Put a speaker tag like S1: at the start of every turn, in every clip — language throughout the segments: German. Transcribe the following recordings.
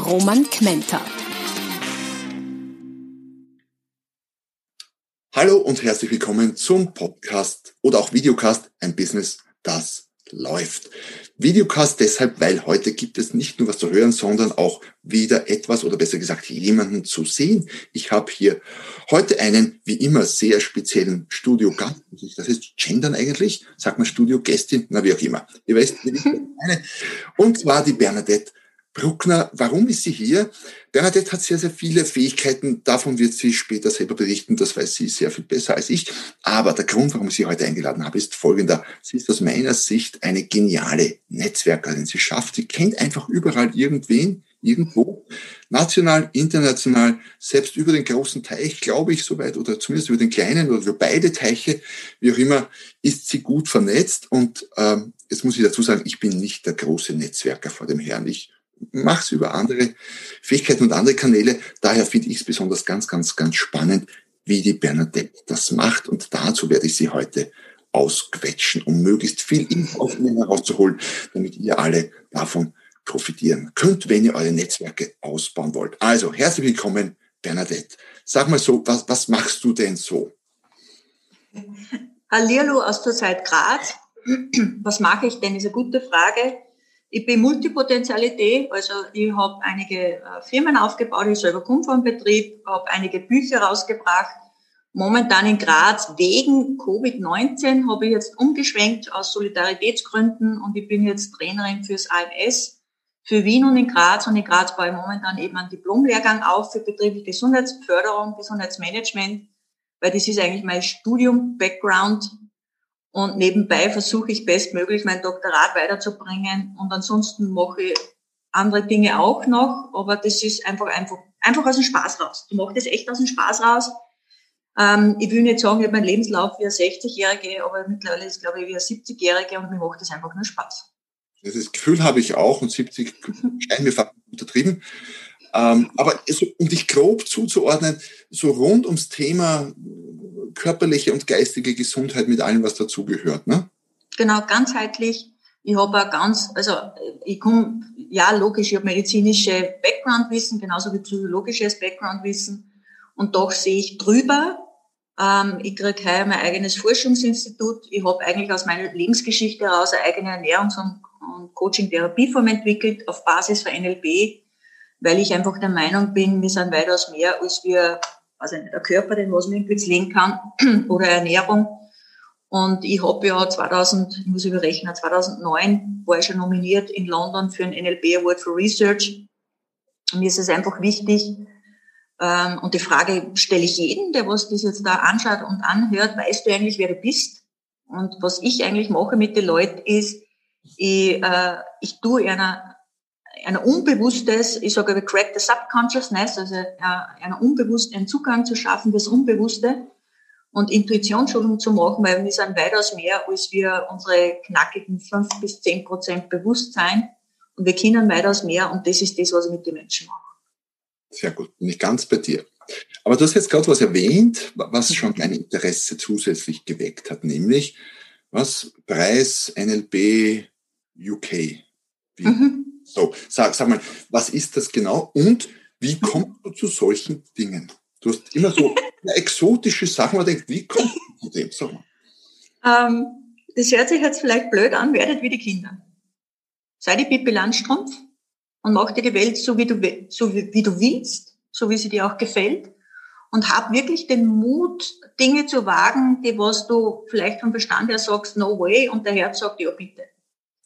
S1: Roman Kmenter.
S2: Hallo und herzlich willkommen zum Podcast oder auch Videocast, ein Business, das läuft. Videocast deshalb, weil heute gibt es nicht nur was zu hören, sondern auch wieder etwas oder besser gesagt jemanden zu sehen. Ich habe hier heute einen wie immer sehr speziellen Studiogast. Das ist Gendern eigentlich. Sagt man Studiogästin? Na, wie auch immer. Ihr weißt, wie ich meine. Und zwar die Bernadette Bruckner, warum ist sie hier? Bernadette hat sehr, sehr viele Fähigkeiten. Davon wird sie später selber berichten. Das weiß sie sehr viel besser als ich. Aber der Grund, warum ich sie heute eingeladen habe, ist folgender. Sie ist aus meiner Sicht eine geniale Netzwerkerin. Sie schafft, sie kennt einfach überall irgendwen, irgendwo. National, international, selbst über den großen Teich, glaube ich, soweit, oder zumindest über den kleinen oder über beide Teiche, wie auch immer, ist sie gut vernetzt. Und ähm, jetzt muss ich dazu sagen, ich bin nicht der große Netzwerker vor dem Herrn. Ich mache es über andere Fähigkeiten und andere Kanäle. Daher finde ich es besonders ganz, ganz, ganz spannend, wie die Bernadette das macht. Und dazu werde ich sie heute ausquetschen, um möglichst viel Info aus mir herauszuholen, damit ihr alle davon profitieren könnt, wenn ihr eure Netzwerke ausbauen wollt. Also, herzlich willkommen, Bernadette. Sag mal so, was, was machst du denn so?
S3: Hallihallo aus der Zeit Graz. Was mache ich denn, ist eine gute Frage. Ich bin Multipotentialität, also ich habe einige äh, Firmen aufgebaut, ich selber komme vom Betrieb, habe einige Bücher rausgebracht. Momentan in Graz wegen Covid-19 habe ich jetzt umgeschwenkt aus Solidaritätsgründen und ich bin jetzt Trainerin fürs AMS für Wien und in Graz und in Graz baue ich momentan eben einen Diplomlehrgang auf für betriebliche Gesundheitsförderung, Gesundheitsmanagement, weil das ist eigentlich mein Studium-Background und nebenbei versuche ich bestmöglich mein Doktorat weiterzubringen. Und ansonsten mache ich andere Dinge auch noch. Aber das ist einfach, einfach, einfach aus dem Spaß raus. Ich mache das echt aus dem Spaß raus. Ähm, ich will nicht sagen, ich habe meinen Lebenslauf wie eine 60-Jährige, aber mittlerweile ist, glaube ich, wie eine 70-Jährige und mir macht das einfach nur Spaß.
S2: Das Gefühl habe ich auch und 70 scheint mir fast untertrieben. Ähm, aber so, um dich grob zuzuordnen, so rund ums Thema körperliche und geistige Gesundheit mit allem, was dazugehört, ne?
S3: Genau, ganzheitlich. Ich habe auch ganz, also ich komme, ja logisch, ich habe medizinische Backgroundwissen, genauso wie psychologisches Backgroundwissen. Und doch sehe ich drüber. Ähm, ich kriege heuer mein eigenes Forschungsinstitut. Ich habe eigentlich aus meiner Lebensgeschichte heraus eine eigene Ernährungs- und, Coaching-Therapieform entwickelt auf Basis von NLP, weil ich einfach der Meinung bin, wir sind weitaus mehr, als wir also der Körper, den was man irgendwie pflegen kann, oder Ernährung. Und ich habe ja 2000, ich muss überrechnen, 2009 war ich schon nominiert in London für einen NLP Award for Research. Mir ist es einfach wichtig, ähm, und die Frage stelle ich jeden, der was das jetzt da anschaut und anhört, weißt du eigentlich, wer du bist? Und was ich eigentlich mache mit den Leuten ist, ich, äh, ich tue einer ein unbewusstes, ich sage, crack the subconsciousness, also äh, einen unbewussten Zugang zu schaffen, das Unbewusste und Intuitionsschulung zu machen, weil wir sind weitaus mehr, als wir unsere knackigen fünf bis zehn Prozent Bewusstsein und wir können weitaus mehr und das ist das, was ich mit den Menschen mache.
S2: Sehr gut, bin ich ganz bei dir. Aber du hast jetzt gerade was erwähnt, was schon mein Interesse zusätzlich geweckt hat, nämlich was Preis NLP UK. Wie, mhm. So, sag, sag mal, was ist das genau und wie kommst du zu solchen Dingen? Du hast immer so exotische Sachen, man denkt, wie kommst du zu dem? Sag mal.
S3: Ähm, das hört sich jetzt vielleicht blöd an, werdet wie die Kinder. Sei die Pippi Landstrumpf und mach dir die Welt so, wie du, so wie, wie du willst, so wie sie dir auch gefällt. Und hab wirklich den Mut, Dinge zu wagen, die was du vielleicht vom Verstand her sagst, no way, und der Herz sagt, ja bitte.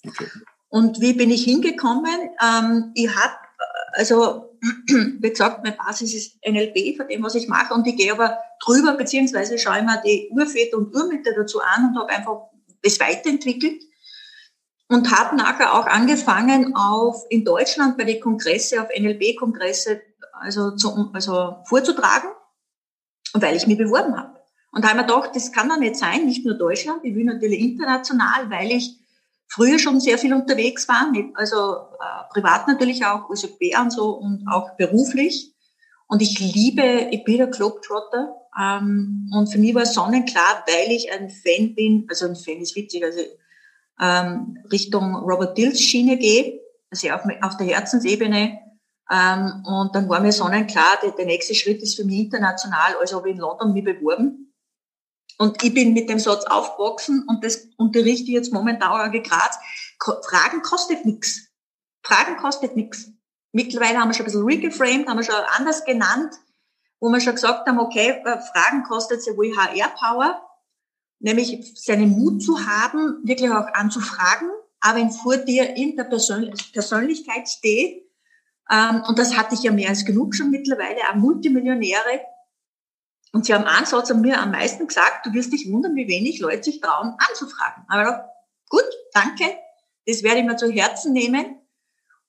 S3: Okay. Und wie bin ich hingekommen? Ähm, ich habe, also wie gesagt, meine Basis ist NLP von dem, was ich mache. Und ich gehe aber drüber, beziehungsweise schaue mir die Urväter und Urmütter dazu an und habe einfach das weiterentwickelt. und habe nachher auch angefangen, auf in Deutschland bei den Kongresse, auf NLB-Kongresse, also, zu, also vorzutragen, weil ich mich beworben habe. Und da habe ich mir gedacht, das kann doch nicht sein, nicht nur Deutschland, ich will natürlich international, weil ich früher schon sehr viel unterwegs war, also äh, privat natürlich auch, Bär und so und auch beruflich. Und ich liebe, ich bin der Globetrotter. Ähm, und für mich war sonnenklar, weil ich ein Fan bin, also ein Fan ist witzig, also ähm, Richtung Robert Dills Schiene gehe, also auf, auf der Herzensebene. Ähm, und dann war mir sonnenklar, der, der nächste Schritt ist für mich international, also habe ich in London mich beworben. Und ich bin mit dem Satz aufgewachsen und das unterrichte ich jetzt momentan auch in Graz. Fragen kostet nichts. Fragen kostet nichts. Mittlerweile haben wir schon ein bisschen regeframed, haben wir schon anders genannt, wo wir schon gesagt haben, okay, äh, Fragen kostet sehr wohl HR-Power nämlich seinen Mut zu haben, wirklich auch anzufragen, aber wenn vor dir in der Persön Persönlichkeit steht, ähm, und das hatte ich ja mehr als genug schon mittlerweile, auch Multimillionäre, und sie haben einen Satz an mir am meisten gesagt, du wirst dich wundern, wie wenig Leute sich trauen, anzufragen. Aber gut, danke, das werde ich mir zu Herzen nehmen.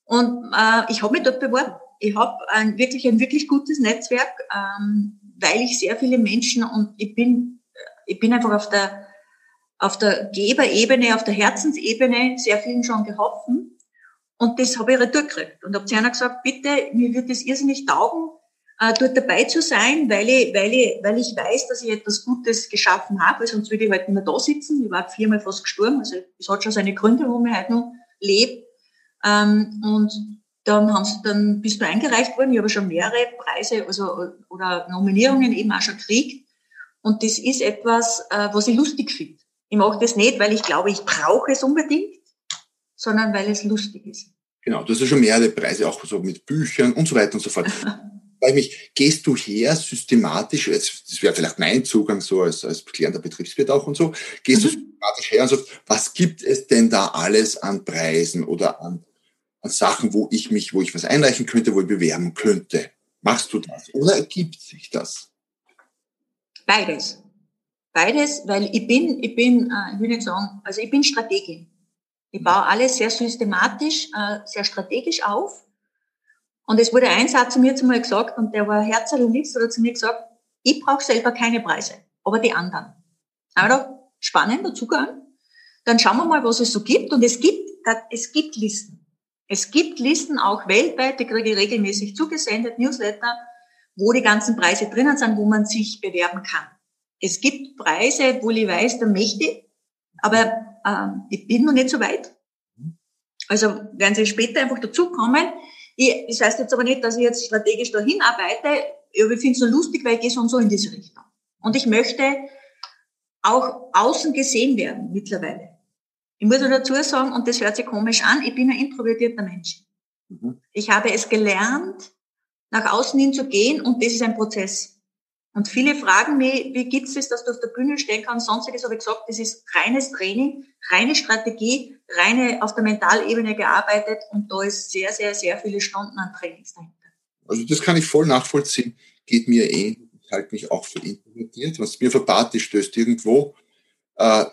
S3: Und äh, ich habe mich dort beworben. Ich habe ein, wirklich ein wirklich gutes Netzwerk, ähm, weil ich sehr viele Menschen und ich bin ich bin einfach auf der, auf der Geberebene, auf der Herzensebene sehr vielen schon geholfen. Und das habe ich retour gekriegt. Und habe zu einer gesagt, bitte, mir wird das irrsinnig taugen, äh, dort dabei zu sein, weil ich, weil ich, weil ich weiß, dass ich etwas Gutes geschaffen habe, sonst würde ich halt nicht mehr da sitzen. Ich war viermal fast gestorben, also es hat schon seine Gründe, warum ich heute noch lebe. Ähm, und dann haben sie, dann bist du eingereicht worden. Ich habe schon mehrere Preise, also, oder Nominierungen eben auch schon gekriegt. Und das ist etwas, äh, was ich lustig finde. Ich mache das nicht, weil ich glaube, ich brauche es unbedingt, sondern weil es lustig ist.
S2: Genau, du hast ja schon mehrere Preise, auch so mit Büchern und so weiter und so fort. Weil mich, gehst du her systematisch, das wäre vielleicht mein Zugang so als, als klärender Betriebswirt auch und so, gehst mhm. du systematisch her und sagst, was gibt es denn da alles an Preisen oder an, an Sachen, wo ich mich, wo ich was einreichen könnte, wo ich bewerben könnte? Machst du das? Oder ergibt sich das?
S3: Beides. Beides, weil ich bin, ich bin, äh, ich will nicht sagen, also ich bin Strategin. Ich baue alles sehr systematisch, äh, sehr strategisch auf. Und es wurde ein Satz zu mir zu mal gesagt, und der war herzlich und liebst, oder zu mir gesagt, ich brauche selber keine Preise, aber die anderen. Aber spannend, dazugegangen. Dann schauen wir mal, was es so gibt. Und es gibt, es gibt Listen. Es gibt Listen auch weltweit, die kriege ich regelmäßig zugesendet, Newsletter, wo die ganzen Preise drinnen sind, wo man sich bewerben kann. Es gibt Preise, wo ich weiß, da möchte ich, aber ähm, ich bin noch nicht so weit. Also werden Sie später einfach dazukommen. Ich, das heißt jetzt aber nicht, dass ich jetzt strategisch dahin arbeite, aber ich finde es nur lustig, weil ich gehe so und so in diese Richtung. Und ich möchte auch außen gesehen werden mittlerweile. Ich muss dazu sagen, und das hört sich komisch an, ich bin ein introvertierter Mensch. Mhm. Ich habe es gelernt, nach außen hin zu gehen und das ist ein Prozess. Und viele fragen mich, wie gibt's es, dass du auf der Bühne stehen kannst? Sonstiges habe ich gesagt, das ist reines Training, reine Strategie, reine auf der Mentalebene gearbeitet und da ist sehr, sehr, sehr viele Stunden an Trainings dahinter.
S2: Also das kann ich voll nachvollziehen, geht mir eh. Ich halte mich auch für introvertiert. Was mir verpatzt stößt irgendwo,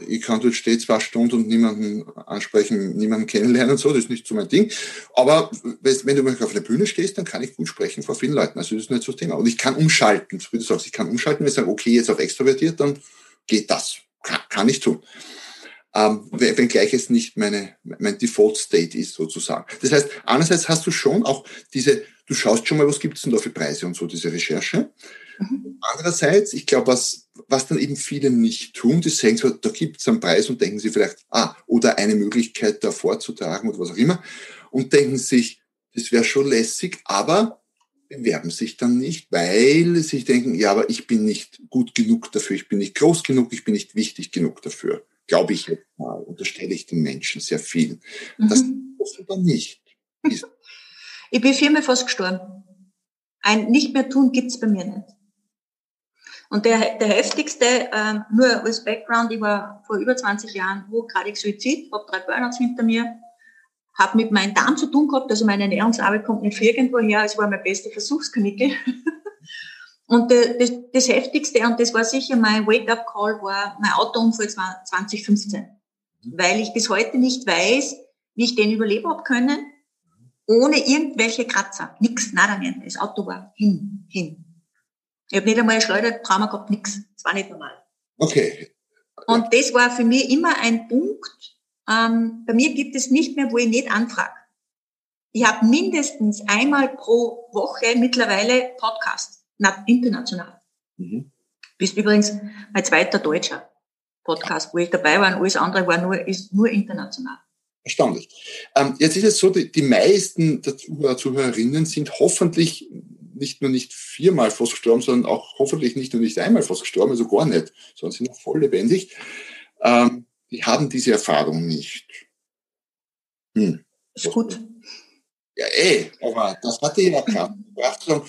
S2: ich kann dort stehen zwei Stunden und niemanden ansprechen, niemanden kennenlernen und so, das ist nicht so mein Ding. Aber wenn du auf einer Bühne stehst, dann kann ich gut sprechen vor vielen Leuten. Also das ist nicht so das Thema. Und ich kann umschalten, so wie du sagst, ich kann umschalten, wenn ich sage, okay, jetzt auf extrovertiert, dann geht das. Kann, kann ich tun. Ähm, wenngleich es nicht meine, mein Default State ist sozusagen. Das heißt, einerseits hast du schon auch diese, du schaust schon mal, was gibt es denn da für Preise und so, diese Recherche. Mhm. Andererseits, ich glaube, was, was dann eben viele nicht tun, die sagen so, da gibt es einen Preis und denken sie vielleicht, ah, oder eine Möglichkeit da vorzutragen oder was auch immer und denken sich, das wäre schon lässig, aber bewerben sich dann nicht, weil sie denken, ja, aber ich bin nicht gut genug dafür, ich bin nicht groß genug, ich bin nicht wichtig genug dafür. Glaube ich jetzt mal, unterstelle ich den Menschen sehr viel. Mhm. Das offenbar nicht.
S3: ich bin viermal fast gestorben. Ein Nicht mehr tun gibt's bei mir nicht. Und der, der heftigste, ähm, nur als Background, ich war vor über 20 Jahren hochgradig Suizid, habe drei Burnouts hinter mir, habe mit meinem Darm zu tun gehabt, also meine Ernährungsarbeit kommt nicht irgendwo her, es war meine beste Versuchskanicke. und das, das Heftigste, und das war sicher mein Wake-up-Call, war mein Autounfall 2015. weil ich bis heute nicht weiß, wie ich den überleben habe können, ohne irgendwelche Kratzer. Nix, nada, nicht. Das Auto war hin, hin. Ich habe nicht einmal ein Schleudertrauma gehabt, nix. Das war nicht normal.
S2: Okay.
S3: Und das war für mich immer ein Punkt. Ähm, bei mir gibt es nicht mehr, wo ich nicht anfrage. Ich habe mindestens einmal pro Woche mittlerweile Podcast, international. Mhm. Bist übrigens mein zweiter deutscher Podcast, wo ich dabei war und alles andere war nur, ist nur international.
S2: Erstaunlich. Ähm, jetzt ist es so, die, die meisten der Zuhörer, Zuhörerinnen sind hoffentlich nicht nur nicht viermal fast gestorben, sondern auch hoffentlich nicht nur nicht einmal fast gestorben, also gar nicht, sondern sind noch voll lebendig. Ähm, die haben diese Erfahrung nicht.
S3: Hm. Ist gut.
S2: Ja, eh, aber das hatte ja sagen,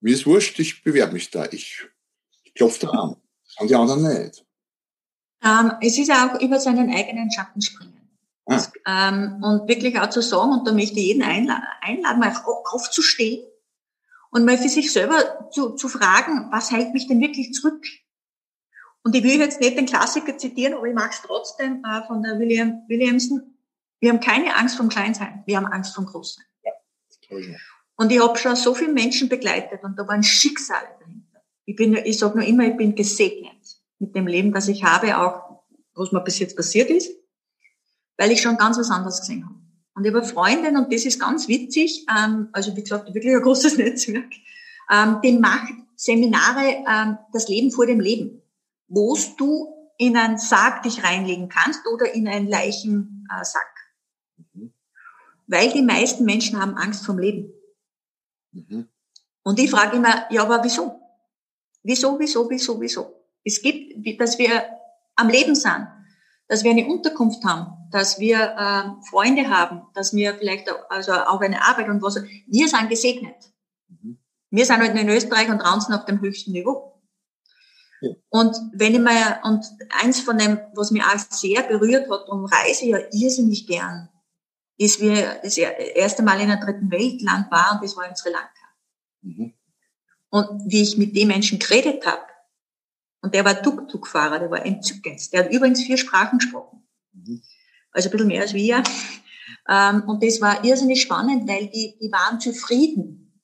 S2: mir ist wurscht, ich bewerbe mich da. Ich, ich klopfe dran. Das haben die anderen nicht.
S3: Ähm, es ist auch über seinen eigenen Schatten springen. Ah. Ähm, und wirklich auch zu sagen, und da möchte ich jeden einladen, einladen mal aufzustehen und mal für sich selber zu, zu fragen, was hält mich denn wirklich zurück? Und ich will jetzt nicht den Klassiker zitieren, aber ich mag es trotzdem äh, von der William Williamson. Wir haben keine Angst vom Kleinsein, wir haben Angst vom Großsein. Ja, und ich habe schon so viele Menschen begleitet und da waren Schicksale dahinter. Ich bin, ich sage nur immer, ich bin gesegnet mit dem Leben, das ich habe, auch was mir bis jetzt passiert ist, weil ich schon ganz was anderes gesehen habe. Und ich habe Freundin, und das ist ganz witzig, ähm, also wie gesagt, wirklich ein großes Netzwerk, ähm, die macht Seminare, ähm, das Leben vor dem Leben, wo du in einen Sarg dich reinlegen kannst oder in einen Leichensack. Mhm. Weil die meisten Menschen haben Angst vom Leben. Mhm. Und ich frage immer, ja, aber wieso? Wieso, wieso, wieso, wieso? Es gibt, dass wir am Leben sind, dass wir eine Unterkunft haben, dass wir äh, Freunde haben, dass wir vielleicht auch, also auch eine Arbeit und was. Wir sind gesegnet. Mhm. Wir sind halt in Österreich und draußen auf dem höchsten Niveau. Ja. Und wenn ich mal, und eins von dem, was mich auch sehr berührt hat und reise ja irrsinnig gern, ist, wie das erste Mal in einem dritten Weltland war und das war in Sri Lanka. Mhm. Und wie ich mit den Menschen geredet habe, und der war Tuk-Tuk-Fahrer, der war entzückend. Der hat übrigens vier Sprachen gesprochen. Mhm. Also ein bisschen mehr als wir. Ähm, und das war irrsinnig spannend, weil die, die waren zufrieden.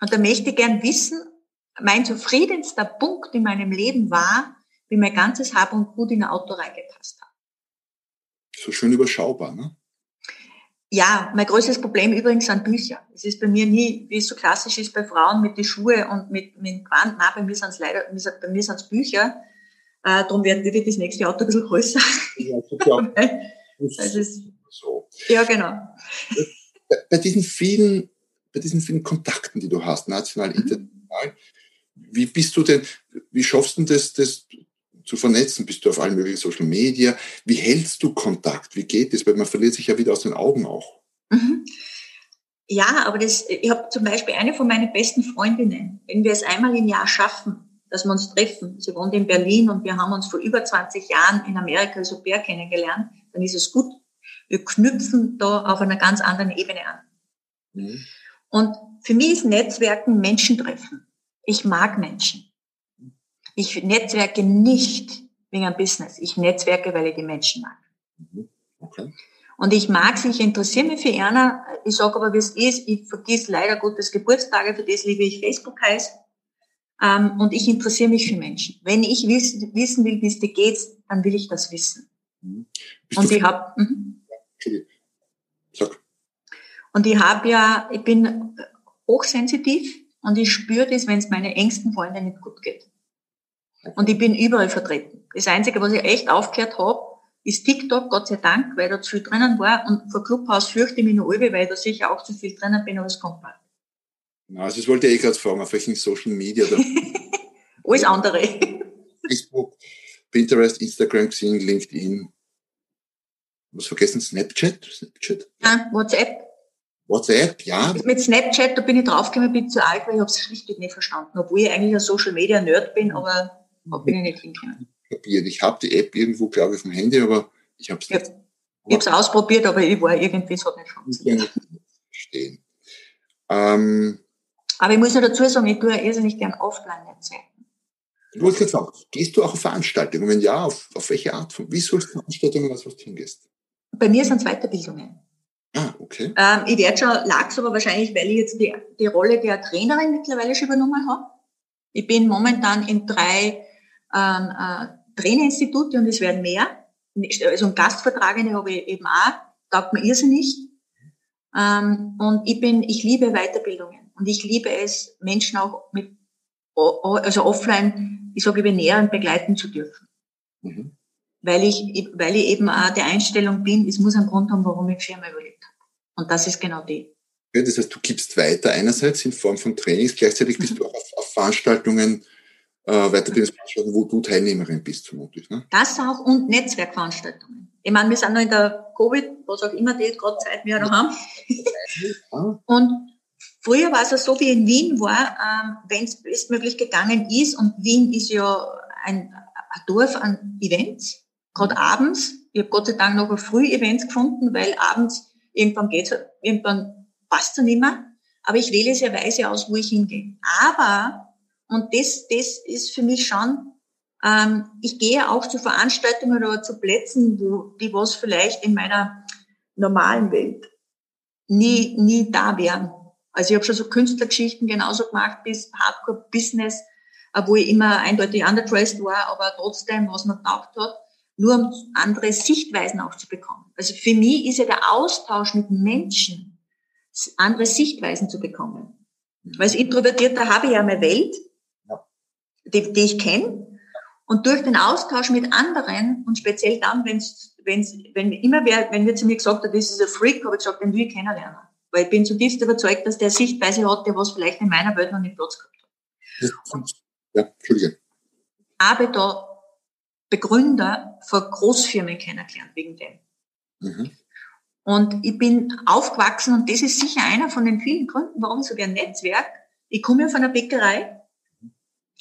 S3: Und da möchte ich gern wissen, mein zufriedenster Punkt in meinem Leben war, wie mein ganzes Hab und Gut in ein Auto reingepasst hat.
S2: So schön überschaubar, ne?
S3: Ja, mein größtes Problem übrigens sind Bücher. Es ist bei mir nie, wie es so klassisch ist bei Frauen mit den Schuhe und mit, mit Quant. Nein, bei mir sind es leider, bei mir sind es Bücher. Äh, darum wird, wird das nächste Auto ein bisschen größer. Ja, das ist, so. Ja, genau.
S2: Bei, bei, diesen vielen, bei diesen vielen Kontakten, die du hast, national, mhm. international, wie bist du denn, wie schaffst du das, das zu vernetzen? Bist du auf allen möglichen Social Media? Wie hältst du Kontakt? Wie geht das? Weil man verliert sich ja wieder aus den Augen auch. Mhm.
S3: Ja, aber das, ich habe zum Beispiel eine von meinen besten Freundinnen, wenn wir es einmal im Jahr schaffen, dass wir uns treffen. Sie wohnt in Berlin und wir haben uns vor über 20 Jahren in Amerika als Au pair kennengelernt. Dann ist es gut. Wir knüpfen da auf einer ganz anderen Ebene an. Mhm. Und für mich ist Netzwerken Menschen treffen. Ich mag Menschen. Ich netzwerke nicht wegen einem Business. Ich netzwerke, weil ich die Menschen mag. Mhm. Okay. Und ich mag sie, ich interessiere mich für Erna. Ich sage aber, wie es ist. Ich vergiss leider Gottes Geburtstage, für das liebe ich Facebook heißt. Ähm, und ich interessiere mich für Menschen. Wenn ich wiss, wissen will, wie es dir geht, dann will ich das wissen. Mhm. Und ich habe, mhm. Sag. Und ich habe ja, ich bin hochsensitiv und ich spüre das, wenn es meinen engsten Freunden nicht gut geht. Und ich bin überall vertreten. Das Einzige, was ich echt aufgehört habe, ist TikTok, Gott sei Dank, weil da zu viel drinnen war. Und vor Clubhouse fürchte ich mich noch alle, weil da sicher auch zu viel drinnen bin, aber es kommt bald.
S2: Also das wollte ich eh gerade fragen, auf welchen Social Media da?
S3: Alles andere.
S2: Facebook, Pinterest, Instagram, Xing, LinkedIn. Was vergessen? Snapchat? Snapchat?
S3: Ja, WhatsApp.
S2: WhatsApp, ja.
S3: Mit Snapchat, da bin ich draufgekommen, bin zu alt, weil ich habe es schlichtweg nicht verstanden. Obwohl ich eigentlich ein Social Media Nerd bin, aber bin ich nicht hingekommen.
S2: Ich habe die App irgendwo, glaube ich, auf dem Handy, aber ich habe es
S3: nicht. Ich habe es ausprobiert, aber ich war irgendwie, es hat nicht funktioniert.
S2: Verstehen. Ähm,
S3: aber ich muss ja dazu sagen, ich tue ja irrsinnig gern Offline-Netzwerken.
S2: Du wolltest sagen, gehst du auch auf Veranstaltungen? Wenn ja, auf, auf welche Art von, wie sollst du Veranstaltungen, was du hingehst?
S3: Bei mir sind es Weiterbildungen.
S2: Ah, okay.
S3: Ähm, ich werde schon, lag's aber wahrscheinlich, weil ich jetzt die, die Rolle der Trainerin mittlerweile schon übernommen habe. Ich bin momentan in drei ähm, äh, Trainerinstitute und es werden mehr. Also ein Gastvertragene habe ich eben auch, taugt mir irrsinnig. Ähm, und ich bin, ich liebe Weiterbildungen und ich liebe es, Menschen auch mit, also offline, ich sage, über näher begleiten zu dürfen. Mhm. Weil ich, weil ich eben auch der Einstellung bin, es muss einen Grund haben, warum ich Firma überlebt habe. Und das ist genau die.
S2: Ja, das heißt, du gibst weiter einerseits in Form von Trainings, gleichzeitig bist mhm. du auch auf, auf Veranstaltungen äh, Weiterbildungsveranstaltungen, wo du Teilnehmerin bist, vermutlich. Ne?
S3: Das auch und Netzwerkveranstaltungen. Ich meine, wir sind noch in der Covid, was auch immer die gerade Zeit wir noch haben. und früher war es ja so, wie in Wien war, ähm, wenn es bestmöglich gegangen ist, und Wien ist ja ein, ein Dorf an Events, gerade abends. Ich habe Gott sei Dank noch früh Events gefunden, weil abends irgendwann geht's, irgendwann passt es nicht mehr. Aber ich wähle sehr weise aus, wo ich hingehe. Aber und das, das ist für mich schon, ähm, ich gehe auch zu Veranstaltungen oder zu Plätzen, wo die was vielleicht in meiner normalen Welt nie, nie da wären. Also ich habe schon so Künstlergeschichten genauso gemacht bis Hardcore Business, äh, wo ich immer eindeutig underdressed war, aber trotzdem, was man taugt hat, nur um andere Sichtweisen auch zu bekommen. Also für mich ist ja der Austausch mit Menschen, andere Sichtweisen zu bekommen. Weil als Introvertierter habe ich ja meine Welt, die, die ich kenne. Und durch den Austausch mit anderen und speziell dann, wenn's, wenn's, wenn immer wer, wenn wir zu mir gesagt hat, das ist ein Freak, habe ich gesagt, den will ich kennenlernen. Weil ich bin zutiefst überzeugt, dass der Sichtweise hat, der was vielleicht in meiner Welt noch nicht Platz gehabt hat.
S2: Ja, Entschuldige.
S3: Habe da Begründer von Großfirmen kennengelernt wegen dem. Mhm. Und ich bin aufgewachsen und das ist sicher einer von den vielen Gründen, warum ich so ein Netzwerk. Ich komme ja von einer Bäckerei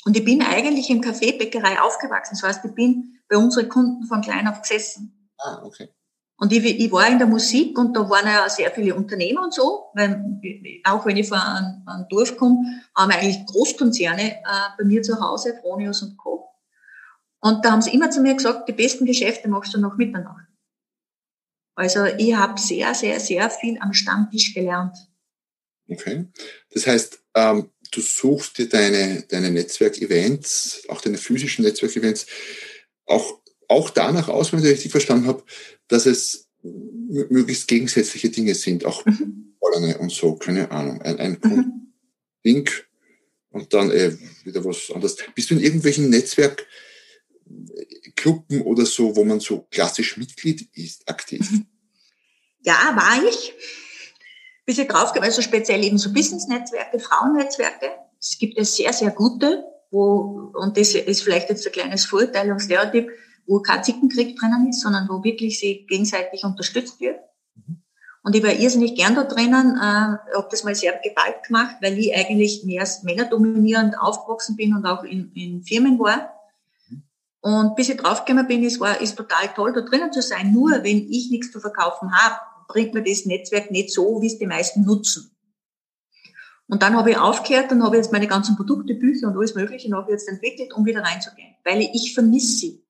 S3: und ich bin eigentlich im Café Bäckerei aufgewachsen. Das heißt, ich bin bei unseren Kunden von klein auf gesessen.
S2: Ah, okay.
S3: Und ich, ich war in der Musik und da waren ja sehr viele Unternehmer und so, weil auch wenn ich von einem, einem Dorf komme, haben wir eigentlich Großkonzerne äh, bei mir zu Hause, Fronius und Co. Und da haben sie immer zu mir gesagt, die besten Geschäfte machst du noch Mitternacht. Also ich habe sehr, sehr, sehr viel am Stammtisch gelernt.
S2: Okay. Das heißt, ähm, du suchst dir deine, deine Netzwerkevents, auch deine physischen Netzwerkevents, auch, auch danach aus, wenn ich richtig verstanden habe, dass es möglichst gegensätzliche Dinge sind, auch mhm. und so, keine Ahnung. Ein, ein mhm. Ding und dann äh, wieder was anderes. Bist du in irgendwelchen Netzwerkgruppen oder so, wo man so klassisch Mitglied ist, aktiv? Mhm.
S3: Ja, war ich bis ich draufgekommen, also speziell eben so Business-Netzwerke, Frauennetzwerke. Es gibt es sehr, sehr gute, wo, und das ist vielleicht jetzt ein kleines Vorurteil und Stereotyp, wo kein Zickenkrieg drinnen ist, sondern wo wirklich sie gegenseitig unterstützt wird. Und ich war irrsinnig gern da drinnen, äh, habe das mal sehr geballt gemacht, weil ich eigentlich mehr als männerdominierend aufgewachsen bin und auch in, in Firmen war. Und bis ich draufgekommen bin, es war, ist total toll, da drinnen zu sein. Nur wenn ich nichts zu verkaufen habe, bringt mir das Netzwerk nicht so, wie es die meisten nutzen. Und dann habe ich aufgehört und habe jetzt meine ganzen Produkte, Bücher und alles Mögliche noch jetzt entwickelt, um wieder reinzugehen. Weil ich vermisse sie.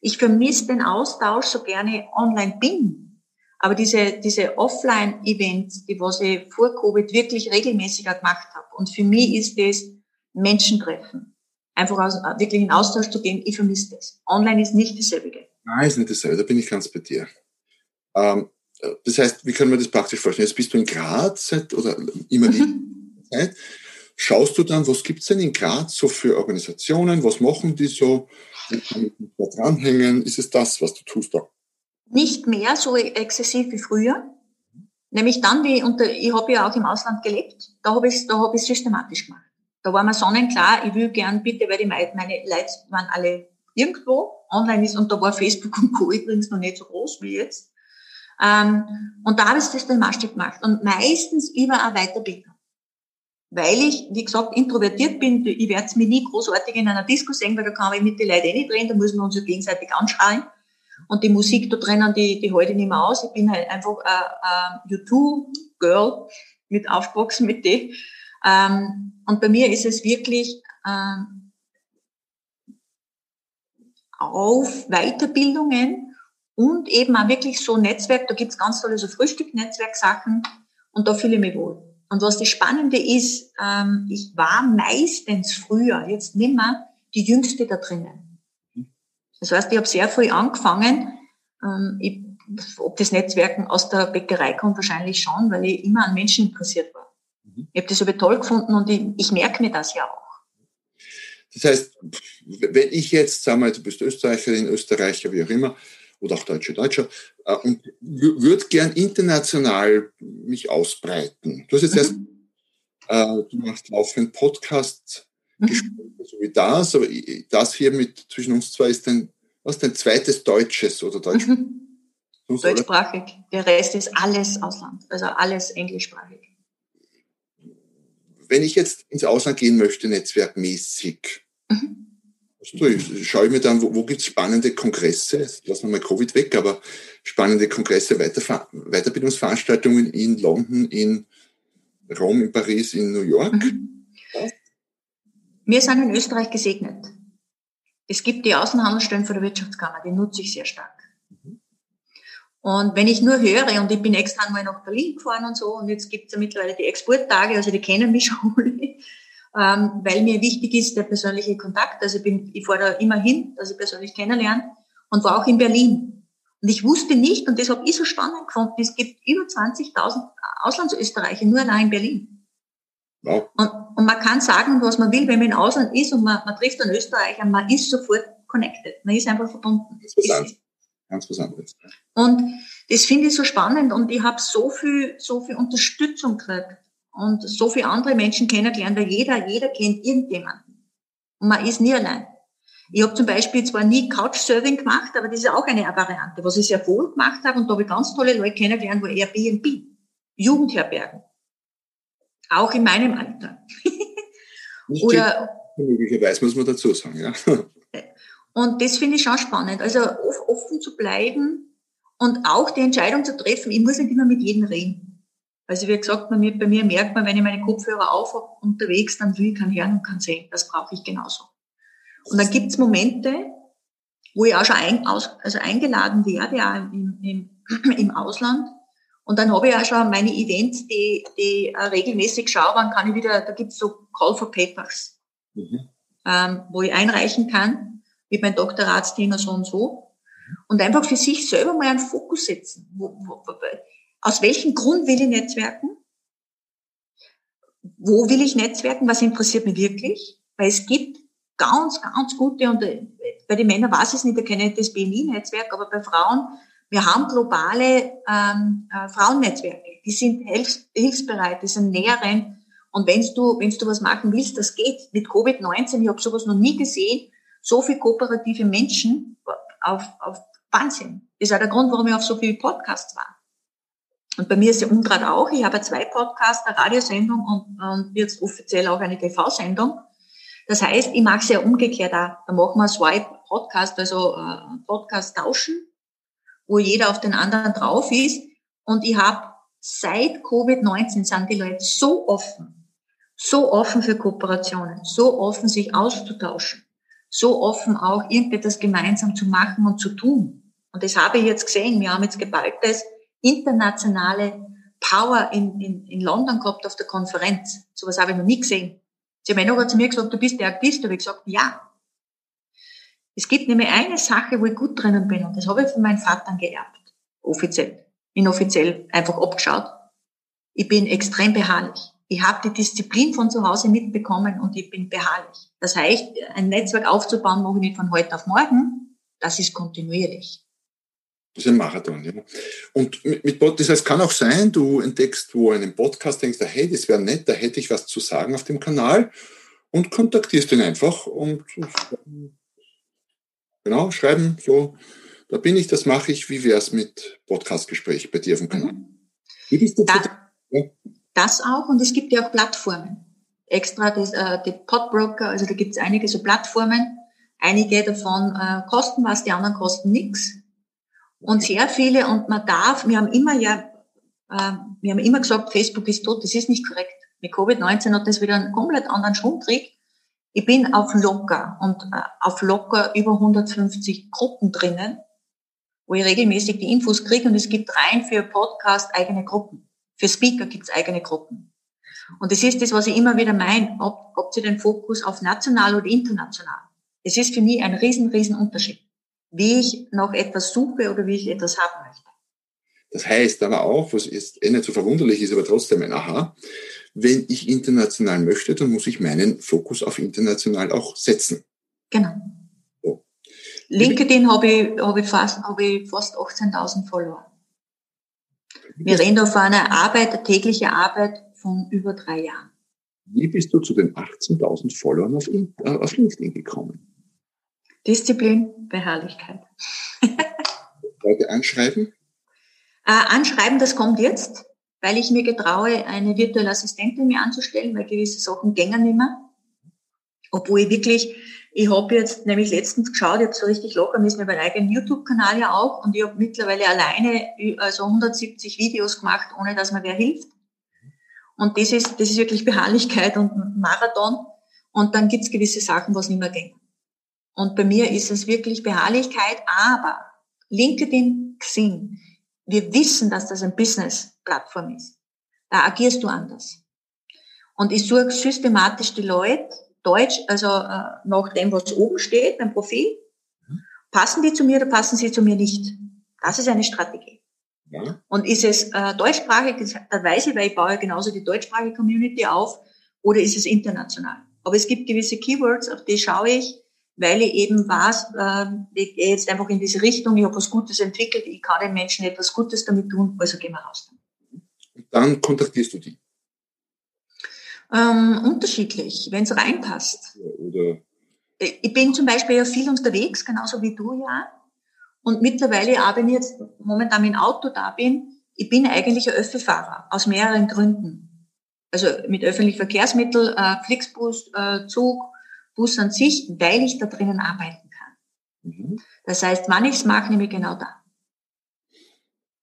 S3: Ich vermisse den Austausch, so gerne online bin. Aber diese, diese Offline-Events, die was ich vor Covid wirklich regelmäßiger gemacht habe. Und für mich ist das Menschentreffen. Einfach aus, wirklich in Austausch zu gehen, ich vermisse das. Online ist nicht dasselbe.
S2: Nein, ist nicht dasselbe, da bin ich ganz bei dir. Ähm, das heißt, wie können wir das praktisch vorstellen? Jetzt bist du in Graz seit, oder immer mhm. Zeit. Schaust du dann, was gibt's denn in Graz so für Organisationen? Was machen die so? Da dranhängen? Ist es das, was du tust da?
S3: Nicht mehr so exzessiv wie früher. Nämlich dann, wie unter, ich habe ja auch im Ausland gelebt, da habe ich da habe ich systematisch gemacht. Da war mir sonnenklar, ich will gern bitte, weil die meine Leute waren alle irgendwo online ist und da war Facebook und Co. übrigens noch nicht so groß wie jetzt. Ähm, und da habe ich das den Maßstab gemacht. Und meistens über eine Weiterbildung. Weil ich, wie gesagt, introvertiert bin, ich werde es mir nie großartig in einer Disco sehen, weil da kann ich mit den Leuten eh nicht drehen, da müssen wir uns ja gegenseitig anschreien. Und die Musik da drinnen, die, die halte ich nicht mehr aus. Ich bin halt einfach ein U2-Girl mit aufgewachsen mit dem. Ähm, und bei mir ist es wirklich, ähm, auf Weiterbildungen und eben auch wirklich so Netzwerk, da gibt's ganz tolle so Frühstück-Netzwerksachen und da fühle ich mich wohl. Und was das Spannende ist, ähm, ich war meistens früher, jetzt nimmer, die Jüngste da drinnen. Das heißt, ich habe sehr früh angefangen. Ähm, ich, ob das Netzwerken aus der Bäckerei kommt, wahrscheinlich schon, weil ich immer an Menschen interessiert war. Mhm. Ich habe das aber toll gefunden und ich, ich merke mir das ja auch.
S2: Das heißt, wenn ich jetzt, sagen wir, du bist Österreicherin, Österreicher, wie auch immer, oder auch Deutsche, Deutscher, äh, und würde gern international mich ausbreiten. Du hast jetzt mhm. erst, äh, du machst laufend Podcast, mhm. so wie das, aber das hier mit zwischen uns zwei ist ein, was dein zweites Deutsches oder Deutsch? Mhm.
S3: Deutschsprachig. Der Rest ist alles Ausland, also alles englischsprachig
S2: wenn ich jetzt ins Ausland gehen möchte, netzwerkmäßig, mhm. Also, schaue ich mir dann, wo, wo gibt es spannende Kongresse, lassen wir mal Covid weg, aber spannende Kongresse, Weiter, Weiterbildungsveranstaltungen in London, in Rom, in Paris, in New York. Mhm.
S3: Wir sind in Österreich gesegnet. Es gibt die Außenhandelsstellen für die Wirtschaftskammer, die nutze ich sehr stark. Und wenn ich nur höre, und ich bin extra einmal nach Berlin gefahren und so, und jetzt gibt es ja mittlerweile die Exporttage, also die kennen mich schon ähm, weil mir wichtig ist der persönliche Kontakt. Also ich, bin, ich fahre da immer hin, dass ich persönlich kennenlerne und war auch in Berlin. Und ich wusste nicht, und das habe ich so spannend gefunden, es gibt über 20.000 Auslandsösterreicher nur allein in Berlin. Wow. Und, und, man kann sagen, was man will, wenn man im Ausland ist und man, man trifft einen Österreicher, man ist sofort connected. Man ist einfach verbunden. Das ist,
S2: ganz was anderes.
S3: Und das finde ich so spannend und ich habe so viel, so viel Unterstützung gekriegt und so viele andere Menschen kennengelernt, weil jeder, jeder kennt irgendjemanden. Und man ist nie allein. Ich habe zum Beispiel zwar nie Couchsurfing gemacht, aber das ist auch eine Variante, was ich sehr wohl gemacht habe und da habe ich ganz tolle Leute kennengelernt, wo Airbnb, Jugendherbergen, auch in meinem Alter.
S2: Oder möglicherweise muss man dazu sagen, ja.
S3: Und das finde ich schon spannend. Also offen zu bleiben und auch die Entscheidung zu treffen, ich muss nicht immer mit jedem reden. Also wie gesagt, bei mir, bei mir merkt man, wenn ich meine Kopfhörer auf habe unterwegs, dann will ich kein Hören und kein Sehen. Das brauche ich genauso. Und dann gibt es Momente, wo ich auch schon ein, aus, also eingeladen werde, ja, im, im, im Ausland. Und dann habe ich auch schon meine Events, die, die äh, regelmäßig schaue, wann kann ich wieder, da gibt es so Call for Papers, mhm. ähm, wo ich einreichen kann mit meinem Doktoratsthema so und so. Und einfach für sich selber mal einen Fokus setzen. Wo, wo, aus welchem Grund will ich netzwerken? Wo will ich netzwerken? Was interessiert mich wirklich? Weil es gibt ganz, ganz gute, und äh, bei den Männern weiß ich es nicht, da kenne ich das BNI-Netzwerk, aber bei Frauen, wir haben globale ähm, äh, Frauennetzwerke. Die sind hilfs hilfsbereit, die sind näherend. Und wenn du, wenn du was machen willst, das geht. Mit Covid-19, ich habe sowas noch nie gesehen, so viel kooperative Menschen auf, auf Wahnsinn. Das ist auch der Grund, warum ich auf so viele Podcasts war. Und bei mir ist ja umgrad auch. Ich habe zwei Podcasts, eine Radiosendung und, und jetzt offiziell auch eine TV-Sendung. Das heißt, ich mache es ja umgekehrt auch. Da machen wir Swipe Podcast, also äh, Podcast tauschen, wo jeder auf den anderen drauf ist. Und ich habe seit Covid-19 sind die Leute so offen, so offen für Kooperationen, so offen sich auszutauschen so offen auch irgendetwas gemeinsam zu machen und zu tun. Und das habe ich jetzt gesehen. Wir haben jetzt geballtes internationale Power in, in, in London gehabt auf der Konferenz. Sowas habe ich noch nie gesehen. Sie haben noch zu mir gesagt, du bist der Aktivist. Da habe ich gesagt, ja. Es gibt nämlich eine Sache, wo ich gut drinnen bin. Und das habe ich von meinem Vater geerbt. Offiziell. Inoffiziell einfach abgeschaut. Ich bin extrem beharrlich ich habe die Disziplin von zu Hause mitbekommen und ich bin beharrlich. Das heißt, ein Netzwerk aufzubauen, mache ich nicht von heute auf morgen. Das ist kontinuierlich.
S2: Das ist ein Marathon, ja. Und mit, mit das heißt, kann auch sein, du entdeckst wo einen Podcast, denkst, hey, das wäre nett, da hätte ich was zu sagen auf dem Kanal und kontaktierst ihn einfach und genau, schreiben, so, da bin ich, das mache ich, wie wäre es mit Podcastgespräch bei dir auf dem Kanal? Mhm. Wie bist du
S3: da, ja? Das auch und es gibt ja auch Plattformen. Extra das, äh, die Podbroker, also da gibt es einige so Plattformen. Einige davon äh, kosten was, die anderen kosten nichts. Und sehr viele, und man darf, wir haben immer ja, äh, wir haben immer gesagt, Facebook ist tot, das ist nicht korrekt. Mit Covid-19 hat das wieder einen komplett anderen Schwung gekriegt. Ich bin auf locker und äh, auf locker über 150 Gruppen drinnen, wo ich regelmäßig die Infos kriege und es gibt rein für Podcast eigene Gruppen. Für Speaker gibt es eigene Gruppen. Und das ist das, was ich immer wieder meine, ob, ob sie den Fokus auf national oder international. Es ist für mich ein riesen, riesen Unterschied, wie ich noch etwas suche oder wie ich etwas haben möchte.
S2: Das heißt aber auch, was ist eh nicht so verwunderlich ist, aber trotzdem ein Aha, wenn ich international möchte, dann muss ich meinen Fokus auf international auch setzen.
S3: Genau. So. LinkedIn habe ich, habe ich fast, ich fast 18.000 Follower. Wir reden da von einer Arbeit, eine tägliche Arbeit von über drei Jahren.
S2: Wie bist du zu den 18.000 Followern auf, äh, auf LinkedIn gekommen?
S3: Disziplin, Beharrlichkeit.
S2: Leute anschreiben?
S3: Äh, anschreiben, das kommt jetzt, weil ich mir getraue, eine virtuelle Assistentin mir anzustellen, weil gewisse Sachen gängen nicht mehr. Obwohl ich wirklich, ich habe jetzt nämlich letztens geschaut, ich habe so richtig locker mit meinem eigenen YouTube-Kanal ja auch und ich habe mittlerweile alleine also 170 Videos gemacht, ohne dass mir wer hilft. Und das ist, das ist wirklich Beharrlichkeit und Marathon. Und dann gibt's gewisse Sachen, was nicht mehr gehen. Und bei mir ist es wirklich Beharrlichkeit, aber LinkedIn, Xing, wir wissen, dass das ein Business-Plattform ist. Da agierst du anders. Und ich suche systematisch die Leute, Deutsch, also äh, nach dem, was oben steht, beim Profil. Passen die zu mir oder passen sie zu mir nicht? Das ist eine Strategie. Ja. Und ist es äh, deutschsprachig, da weiß ich, weil ich baue genauso die deutschsprachige Community auf, oder ist es international? Aber es gibt gewisse Keywords, auf die schaue ich, weil ich eben weiß, äh, ich gehe jetzt einfach in diese Richtung, ich habe was Gutes entwickelt, ich kann den Menschen etwas Gutes damit tun, also gehen wir raus.
S2: Dann kontaktierst du die?
S3: Ähm, unterschiedlich, wenn es reinpasst. Oder ich bin zum Beispiel ja viel unterwegs, genauso wie du ja. Und mittlerweile, auch wenn ich jetzt momentan mit dem Auto da bin, ich bin eigentlich ein Öffelfahrer, aus mehreren Gründen. Also mit öffentlichen Verkehrsmitteln, äh, Flixbus, äh, Zug, Bus an sich, weil ich da drinnen arbeiten kann. Mhm. Das heißt, wann ich es mache, nehme ich genau da.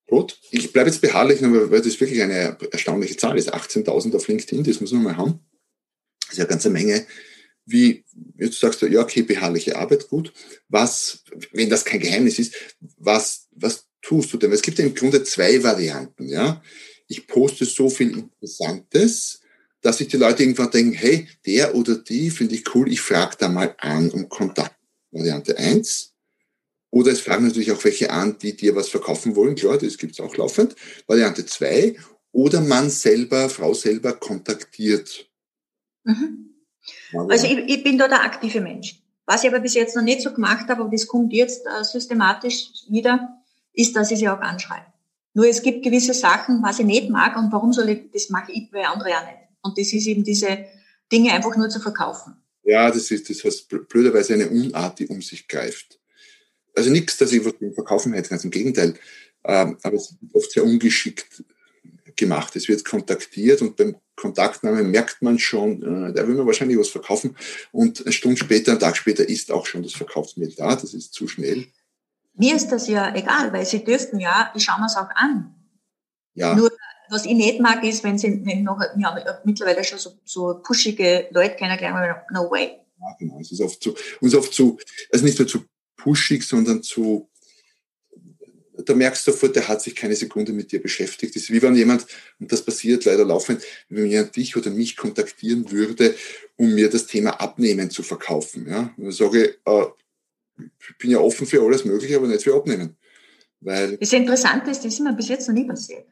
S2: Gut, ich bleibe jetzt beharrlich, weil das wirklich eine erstaunliche Zahl ist. 18.000 auf LinkedIn, das muss man mal haben. Das ist ja eine ganze Menge. Wie, jetzt sagst du, ja, okay, beharrliche Arbeit, gut. Was, wenn das kein Geheimnis ist, was, was tust du denn? Es gibt ja im Grunde zwei Varianten, ja. Ich poste so viel Interessantes, dass sich die Leute irgendwann denken, hey, der oder die finde ich cool, ich frage da mal an um Kontakt. Variante eins. Oder es fragen natürlich auch welche an, die dir was verkaufen wollen. Klar, das gibt's auch laufend. Variante zwei. Oder man selber, Frau selber kontaktiert.
S3: Mhm. Also ich, ich, bin da der aktive Mensch. Was ich aber bis jetzt noch nicht so gemacht habe, aber das kommt jetzt äh, systematisch wieder, ist, dass ich sie auch anschreibe. Nur es gibt gewisse Sachen, was ich nicht mag und warum soll ich, das mache ich bei anderen ja nicht. Und das ist eben diese Dinge einfach nur zu verkaufen.
S2: Ja, das ist das heißt blöderweise eine Unart, die um sich greift. Also nichts, dass ich was verkaufen hätte, ganz im Gegenteil. Ähm, aber es wird oft sehr ungeschickt gemacht. Es wird kontaktiert und beim Kontaktnamen merkt man schon, äh, da will man wahrscheinlich was verkaufen. Und eine Stunde später, einen Tag später ist auch schon das Verkaufsmail da. Das ist zu schnell.
S3: Mir ist das ja egal, weil sie dürften ja, ich schaue mir es auch an. Ja. Nur was ich nicht mag, ist, wenn sie noch, wir haben mittlerweile schon so, so pushige Leute kennengelernt, no way.
S2: Ja, genau. Es ist oft zu, uns oft zu, also nicht nur zu pushig, sondern zu, da merkst du sofort, der hat sich keine Sekunde mit dir beschäftigt. Das ist wie wenn jemand, und das passiert leider laufend, wenn jemand dich oder mich kontaktieren würde, um mir das Thema Abnehmen zu verkaufen. Ja? Und dann sage ich, äh, ich bin ja offen für alles Mögliche, aber nicht für Abnehmen. Weil
S3: das Interessante ist, das ist mir bis jetzt noch nie passiert.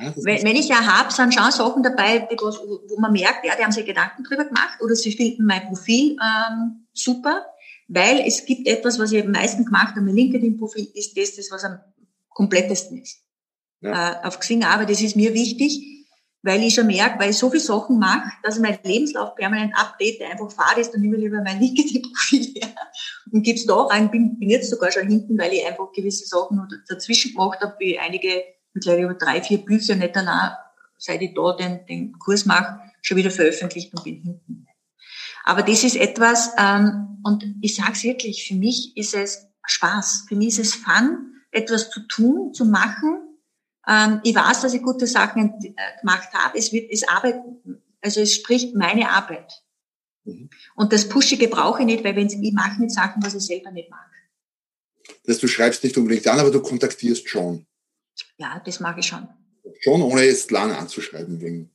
S3: Ja, wenn, wenn, ich ja habe, sind schon Sachen dabei, wo man merkt, ja, die haben sich Gedanken drüber gemacht oder sie finden mein Profil ähm, super, weil es gibt etwas, was ich am meisten gemacht habe, mein LinkedIn-Profil ist das, das, was am komplettesten ist. Ja. Äh, auf Xing aber das ist mir wichtig, weil ich schon merke, weil ich so viele Sachen mache, dass ich meinen Lebenslauf permanent update, einfach fahre ist, dann nehme ich lieber mein LinkedIn-Profil her und gebe es da rein, bin, bin jetzt sogar schon hinten, weil ich einfach gewisse Sachen dazwischen gemacht habe, wie einige mittlerweile über drei, vier Bücher nicht allein, seit ich da den, den Kurs mache, schon wieder veröffentlicht und bin hinten. Aber das ist etwas, ähm, und ich sage es wirklich, für mich ist es Spaß, für mich ist es Fun, etwas zu tun, zu machen. Ähm, ich weiß, dass ich gute Sachen äh, gemacht habe. Es wird, es Arbeit, also es spricht meine Arbeit. Mhm. Und das Pushige brauche ich nicht, weil wenn's, ich mache nicht Sachen, was ich selber nicht mag.
S2: Dass du schreibst nicht unbedingt an, aber du kontaktierst schon.
S3: Ja, das mag ich schon.
S2: Schon, ohne jetzt lang anzuschreiben wegen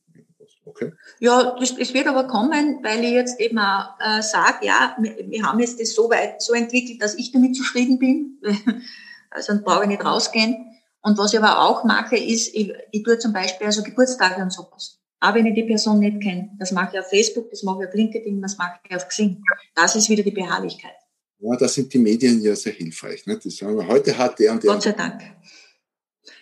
S2: Okay.
S3: Ja, das, es wird aber kommen, weil ich jetzt eben auch äh, sage, ja, wir, wir, haben jetzt das so weit so entwickelt, dass ich damit zufrieden bin. also dann brauche ich nicht rausgehen. Und was ich aber auch mache, ist, ich, ich tue zum Beispiel also Geburtstage und sowas. Auch wenn ich die Person nicht kenne. Das mache ich auf Facebook, das mache ich auf LinkedIn, das mache ich auf Xing. Das ist wieder die Beharrlichkeit.
S2: Ja, da sind die Medien ja sehr hilfreich. Ne? Die sagen, heute hat der und der.
S3: Gott sei Dank.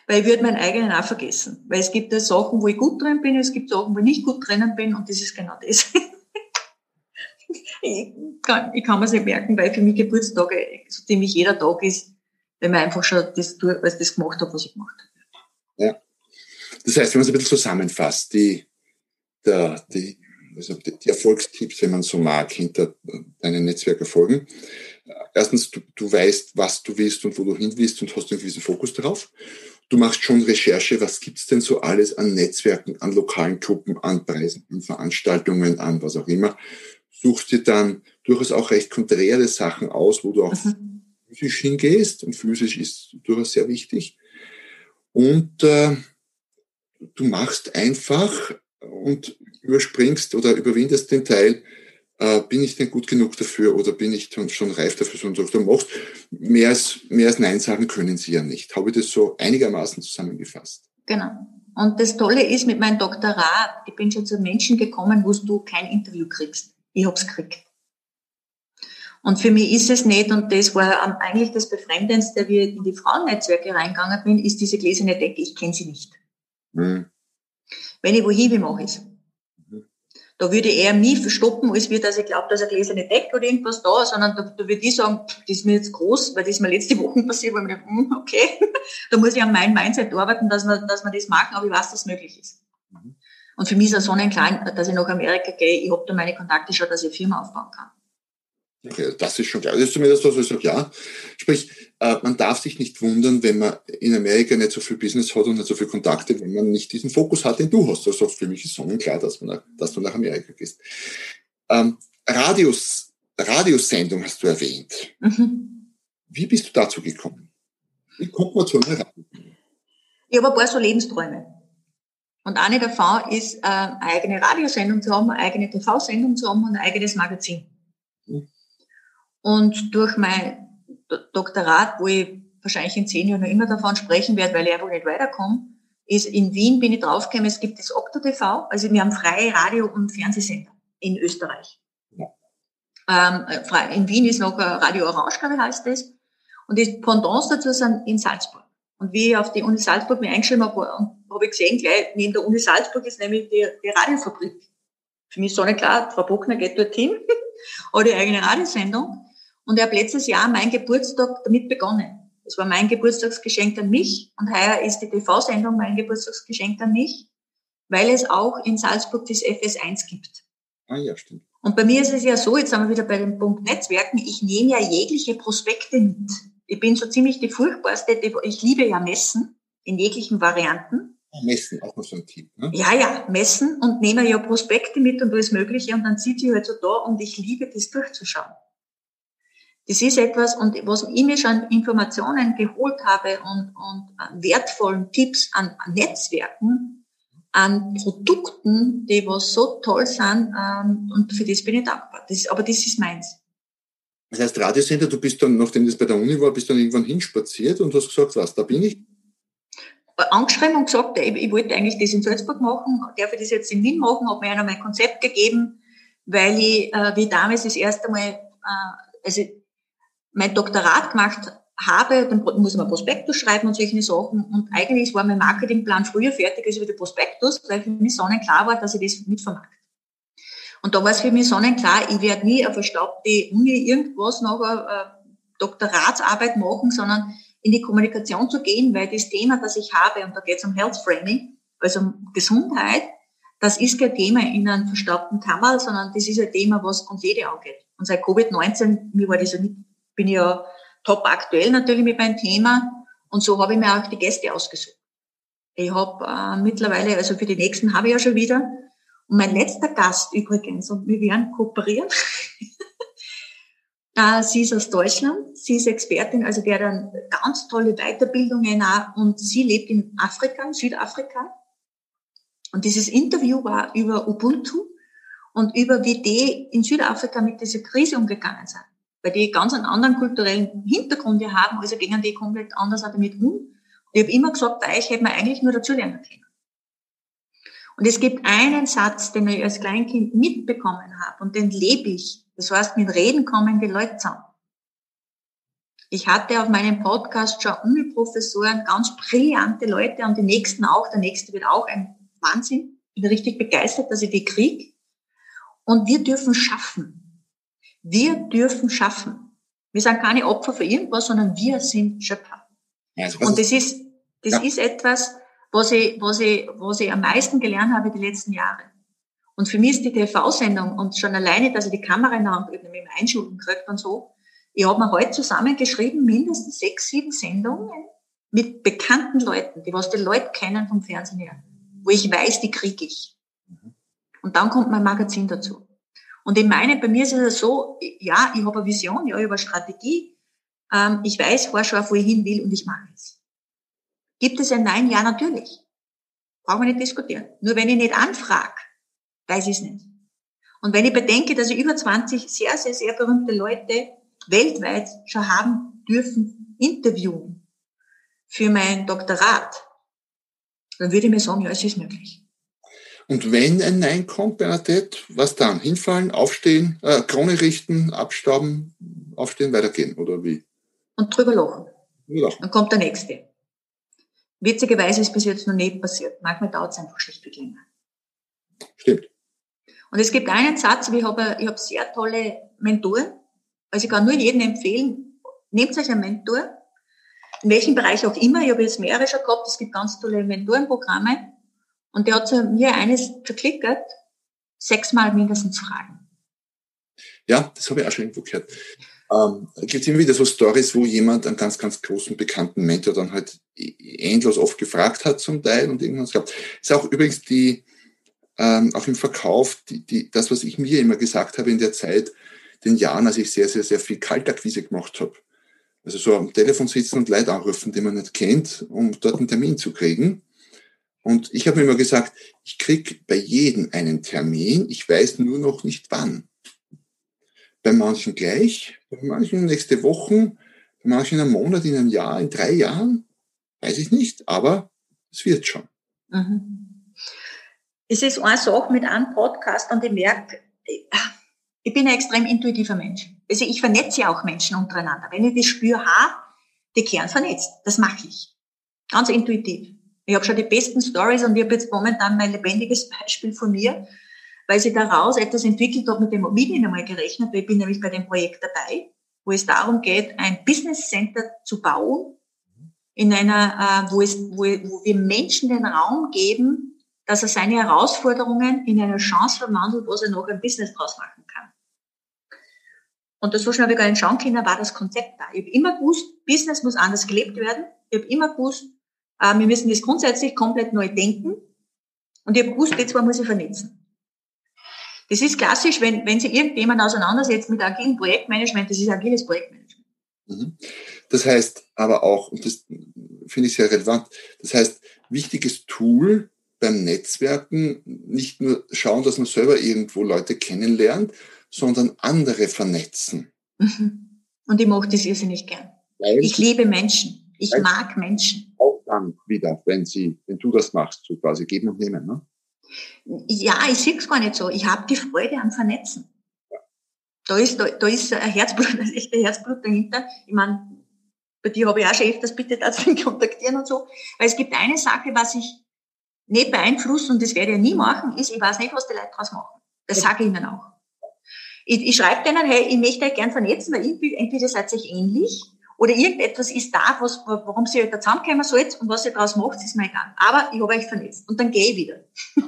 S3: Weil ich würde meinen eigenen auch vergessen. Weil es gibt ja Sachen, wo ich gut drin bin, es gibt Sachen, wo ich nicht gut drinnen bin und das ist genau das. ich kann, mir es nicht merken, weil für mich Geburtstage so ziemlich jeder Tag ist, wenn man einfach schon das, tut, was das gemacht hat, was ich gemacht habe.
S2: Ja. Das heißt, wenn man es ein bisschen zusammenfasst, die, der, die, also die Erfolgstipps, wenn man so mag, hinter deinen Netzwerkerfolgen. Erstens, du, du weißt, was du willst und wo du hin willst und hast einen gewissen Fokus darauf. Du machst schon Recherche, was gibt's denn so alles an Netzwerken, an lokalen Gruppen, an Preisen, an Veranstaltungen, an was auch immer. Suchst dir dann durchaus auch recht konträre Sachen aus, wo du auch mhm physisch hingehst. Und physisch ist durchaus sehr wichtig. Und äh, du machst einfach und überspringst oder überwindest den Teil, äh, bin ich denn gut genug dafür oder bin ich schon reif dafür, sondern du machst. Mehr als, mehr als Nein sagen können sie ja nicht. Habe ich das so einigermaßen zusammengefasst?
S3: Genau. Und das Tolle ist mit meinem Doktorat, ich bin schon zu Menschen gekommen, wo du kein Interview kriegst. Ich hab's gekriegt. Und für mich ist es nicht, und das war eigentlich das Befremdendste, wie ich in die Frauennetzwerke reingegangen bin, ist diese gläserne Decke, ich kenne sie nicht. Mhm. Wenn ich wohin will, mache ich es. Da würde ich eher mich verstoppen, als wie, dass ich glaube, dass eine gläserne Decke oder irgendwas da, sondern da, da würde ich sagen, das ist mir jetzt groß, weil das ist mir letzte Woche passiert, wo ich mir dachte, hm, okay, da muss ich an meinem Mindset arbeiten, dass man, dass man das machen, aber ich weiß, dass es möglich ist. Mhm. Und für mich ist es sonnenklar, dass ich nach Amerika gehe, ich habe da meine Kontakte schon, dass ich eine Firma aufbauen kann.
S2: Okay, das ist schon klar. Das ist zumindest was, was ich sage, ja. Sprich, äh, man darf sich nicht wundern, wenn man in Amerika nicht so viel Business hat und nicht so viel Kontakte, wenn man nicht diesen Fokus hat, den du hast. Also für mich ist sonnenklar, dass, man, dass du nach Amerika gehst. Ähm, Radius, Radiosendung hast du erwähnt. Mhm. Wie bist du dazu gekommen? Wie kommt man zu einer
S3: Radiosendung? Ich habe ein paar so Lebensträume. Und eine davon ist, äh, eine eigene Radiosendung zu haben, eine eigene TV-Sendung zu haben und ein eigenes Magazin. Mhm. Und durch mein Doktorat, wo ich wahrscheinlich in zehn Jahren noch immer davon sprechen werde, weil ich einfach nicht weiterkomme, ist in Wien bin ich draufgekommen, es gibt das Okto TV, also wir haben freie Radio- und Fernsehsender in Österreich. Ja. Ähm, in Wien ist noch Radio Orange, glaube ich, heißt das. Und die Pendants dazu sind in Salzburg. Und wie ich auf die Uni Salzburg mich eingeschrieben habe, habe ich gesehen, gleich neben der Uni Salzburg ist nämlich die, die Radiofabrik. Für mich ist so nicht klar, Frau Bockner geht dorthin, oder die eigene Radiosendung. Und ich habe letztes Jahr mein Geburtstag damit begonnen. Es war mein Geburtstagsgeschenk an mich und heuer ist die TV-Sendung mein Geburtstagsgeschenk an mich, weil es auch in Salzburg das FS1 gibt.
S2: Ah ja, stimmt.
S3: Und bei mir ist es ja so, jetzt sind wir wieder bei dem Punkt Netzwerken, ich nehme ja jegliche Prospekte mit. Ich bin so ziemlich die furchtbarste, ich liebe ja Messen in jeglichen Varianten.
S2: Messen, auch noch so ein Tipp. Ne?
S3: Ja, ja, messen und nehme ja Prospekte mit und alles Mögliche und dann sitze ich halt so da und ich liebe das durchzuschauen. Das ist etwas, und was ich mir schon Informationen geholt habe und, und wertvollen Tipps an, an Netzwerken, an Produkten, die was so toll sind, ähm, und für das bin ich dankbar. Das, aber das ist meins.
S2: Das heißt, Radiosender, du bist dann, nachdem das bei der Uni war, bist dann irgendwann hinspaziert und hast gesagt, was, da bin ich?
S3: angeschrieben und gesagt, ich, ich wollte eigentlich das in Salzburg machen, darf ich das jetzt in Wien machen, habe mir einer mein Konzept gegeben, weil ich, äh, wie damals das erste Mal, äh, also mein Doktorat gemacht habe, dann muss man Prospektus schreiben und solche Sachen. Und eigentlich war mein Marketingplan früher fertig als über den Prospektus, weil für mich sonnenklar war, dass ich das mitvermarkte. Und da war es für mich sonnenklar, ich werde nie eine verstaubte Uni irgendwas nach einer äh, Doktoratsarbeit machen, sondern in die Kommunikation zu gehen, weil das Thema, das ich habe, und da geht es um Health Framing, also um Gesundheit, das ist kein Thema in einem verstaubten Kammer, sondern das ist ein Thema, was uns jede angeht. Und seit Covid-19, mir war das ja nicht, bin ja top aktuell natürlich mit meinem Thema und so habe ich mir auch die Gäste ausgesucht. Ich habe äh, mittlerweile, also für die nächsten habe ich ja schon wieder Und mein letzter Gast übrigens, und wir werden kooperieren, äh, sie ist aus Deutschland, sie ist Expertin, also der hat dann ganz tolle Weiterbildungen auch, und sie lebt in Afrika, in Südafrika. Und dieses Interview war über Ubuntu und über wie die in Südafrika mit dieser Krise umgegangen sind. Weil die ganz einen anderen kulturellen Hintergrund haben, also gehen die komplett anders damit um. Ich habe immer gesagt, bei euch hätte man eigentlich nur dazulernen können. Und es gibt einen Satz, den ich als Kleinkind mitbekommen habe und den lebe ich. Das heißt, mit Reden kommen die Leute zusammen. Ich hatte auf meinem Podcast schon Uni-Professoren, ganz brillante Leute und die nächsten auch. Der nächste wird auch ein Wahnsinn. Ich bin richtig begeistert, dass ich die kriege. Und wir dürfen schaffen. Wir dürfen schaffen. Wir sind keine Opfer für irgendwas, sondern wir sind Schöpfer. Also, und das ist, das ja. ist etwas, was ich, was ich, was ich am meisten gelernt habe die letzten Jahre. Und für mich ist die TV-Sendung und schon alleine, dass ich die Kamera in der Hand mit dem Einschulen kriegt und so, ich habe mir heute zusammengeschrieben, mindestens sechs, sieben Sendungen mit bekannten Leuten, die was die Leute kennen vom Fernsehen her, wo ich weiß, die kriege ich. Und dann kommt mein Magazin dazu. Und ich meine, bei mir ist es so, ja, ich habe eine Vision, ja, ich habe eine Strategie, ähm, ich weiß vorher wo ich hin will und ich mache es. Gibt es ein Nein? Ja, natürlich. Brauchen wir nicht diskutieren. Nur wenn ich nicht anfrage, weiß ich es nicht. Und wenn ich bedenke, dass ich über 20 sehr, sehr, sehr berühmte Leute weltweit schon haben dürfen interviewen für mein Doktorat, dann würde ich mir sagen, ja, es ist möglich.
S2: Und wenn ein Nein kommt, Bernadette, was dann? Hinfallen, aufstehen, äh, Krone richten, abstauben, aufstehen, weitergehen, oder wie?
S3: Und drüber lachen. Dann kommt der nächste. Witzigerweise ist bis jetzt noch nicht passiert. Manchmal dauert es einfach schlichtweg länger.
S2: Stimmt.
S3: Und es gibt einen Satz, ich habe, ich habe sehr tolle Mentoren. Also ich kann nur jedem empfehlen, nehmt euch einen Mentor, in welchem Bereich auch immer. Ich habe jetzt mehrere schon gehabt, es gibt ganz tolle Mentorenprogramme. Und der hat zu mir eines verklickert, sechsmal mindestens Fragen.
S2: Ja, das habe ich auch schon irgendwo gehört. Ähm, gibt immer wieder so Stories, wo jemand einen ganz, ganz großen bekannten Mentor dann halt endlos oft gefragt hat zum Teil und irgendwas gehabt. Ist auch übrigens die, ähm, auch im Verkauf, die, die, das, was ich mir immer gesagt habe in der Zeit, den Jahren, als ich sehr, sehr, sehr viel Kaltakquise gemacht habe. Also so am Telefon sitzen und Leute anrufen, die man nicht kennt, um dort einen Termin zu kriegen. Und ich habe immer gesagt, ich krieg bei jedem einen Termin, ich weiß nur noch nicht wann. Bei manchen gleich, bei manchen nächste Woche, bei manchen in einem Monat, in einem Jahr, in drei Jahren, weiß ich nicht, aber es wird schon. Mhm.
S3: Es ist eine Sache mit einem Podcast und ich merke, ich bin ein extrem intuitiver Mensch. Also ich vernetze ja auch Menschen untereinander. Wenn ich das spüre, die Kern vernetzt. Das mache ich. Ganz intuitiv. Ich habe schon die besten Stories und ich habe jetzt momentan mein lebendiges Beispiel von mir, weil sie daraus etwas entwickelt hat, mit dem ich nicht einmal gerechnet, weil ich bin nämlich bei dem Projekt dabei, wo es darum geht, ein Business Center zu bauen, in einer, äh, wo, es, wo, wo wir Menschen den Raum geben, dass er seine Herausforderungen in eine Chance verwandelt, was er noch ein Business draus machen kann. Und das so schnell wie gar nicht schauen können, war das Konzept da. Ich habe immer gewusst, Business muss anders gelebt werden. Ich habe immer gewusst, äh, wir müssen das grundsätzlich komplett neu denken. Und ich habe gewusst, jetzt muss ich vernetzen. Das ist klassisch, wenn, wenn sich irgendjemand auseinandersetzt mit agilem Projektmanagement, das ist agiles Projektmanagement.
S2: Mhm. Das heißt aber auch, und das finde ich sehr relevant, das heißt, wichtiges Tool beim Netzwerken, nicht nur schauen, dass man selber irgendwo Leute kennenlernt, sondern andere vernetzen.
S3: Mhm. Und ich mache das irrsinnig gern. Weil ich liebe Menschen. Ich mag Menschen.
S2: Dann wieder, wenn sie, wenn du das machst, so quasi geben und nehmen, ne?
S3: Ja, ich sehe es gar nicht so. Ich habe die Freude am Vernetzen. Ja. Da ist, da, da ist ein Herzblut, ein echter Herzblut dahinter. Ich meine, bei dir habe ich auch schon öfters bitte dazu kontaktieren und so. Weil es gibt eine Sache, was ich nicht beeinflussen, und das werde ich nie machen, ist, ich weiß nicht, was die Leute daraus machen. Das sage ich ihnen auch. Ich, ich schreibe denen, hey, ich möchte euch gern vernetzen, weil entweder seid ihr euch ähnlich oder irgendetwas ist da, was, warum sie halt da zusammenkommen sollt und was ihr daraus macht, ist mir egal. Aber ich habe euch vernetzt und dann gehe ich wieder.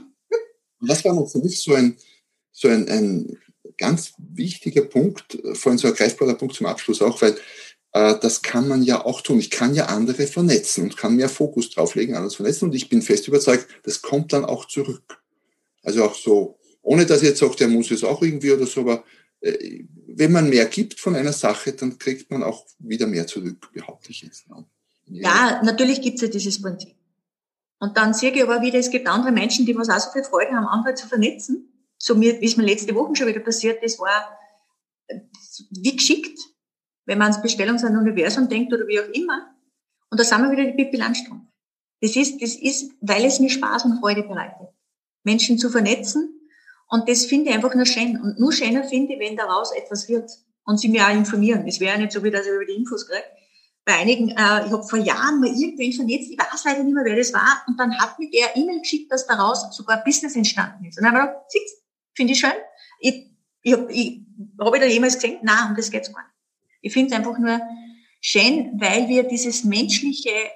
S2: Und das war noch für mich so ein, so ein, ein ganz wichtiger Punkt, vorhin so ein greifbarer Punkt zum Abschluss auch, weil äh, das kann man ja auch tun. Ich kann ja andere vernetzen und kann mehr Fokus drauflegen, anders vernetzen und ich bin fest überzeugt, das kommt dann auch zurück. Also auch so, ohne dass ich jetzt sagt, der muss es auch irgendwie oder so, aber wenn man mehr gibt von einer Sache, dann kriegt man auch wieder mehr zurück, behaupte ich jetzt.
S3: Ja, natürlich gibt es ja dieses Prinzip. Und dann sehe ich aber wieder, es gibt andere Menschen, die was auch so viel Freude haben, andere zu vernetzen. So wie es mir letzte Woche schon wieder passiert ist, war äh, wie geschickt, wenn man ans Bestellung sein Universum denkt oder wie auch immer. Und da sind wir wieder die Pippi Landstrumpf. Das ist, das ist, weil es mir Spaß und Freude bereitet, Menschen zu vernetzen. Und das finde ich einfach nur schön. Und nur schöner finde ich, wenn daraus etwas wird. Und sie mir auch informieren. Es wäre ja nicht so, wie dass ich über die Infos kriege. Bei einigen, äh, ich habe vor Jahren mal irgendwen vernetzt, ich weiß leider nicht mehr, wer das war. Und dann hat mir der E-Mail geschickt, dass daraus sogar Business entstanden ist. Und dann habe ich gedacht, siehst, finde ich schön. Ich, ich habe ich, hab ich da jemals gesehen? Nein, um das geht's gar nicht. Ich finde es einfach nur schön, weil wir dieses menschliche äh,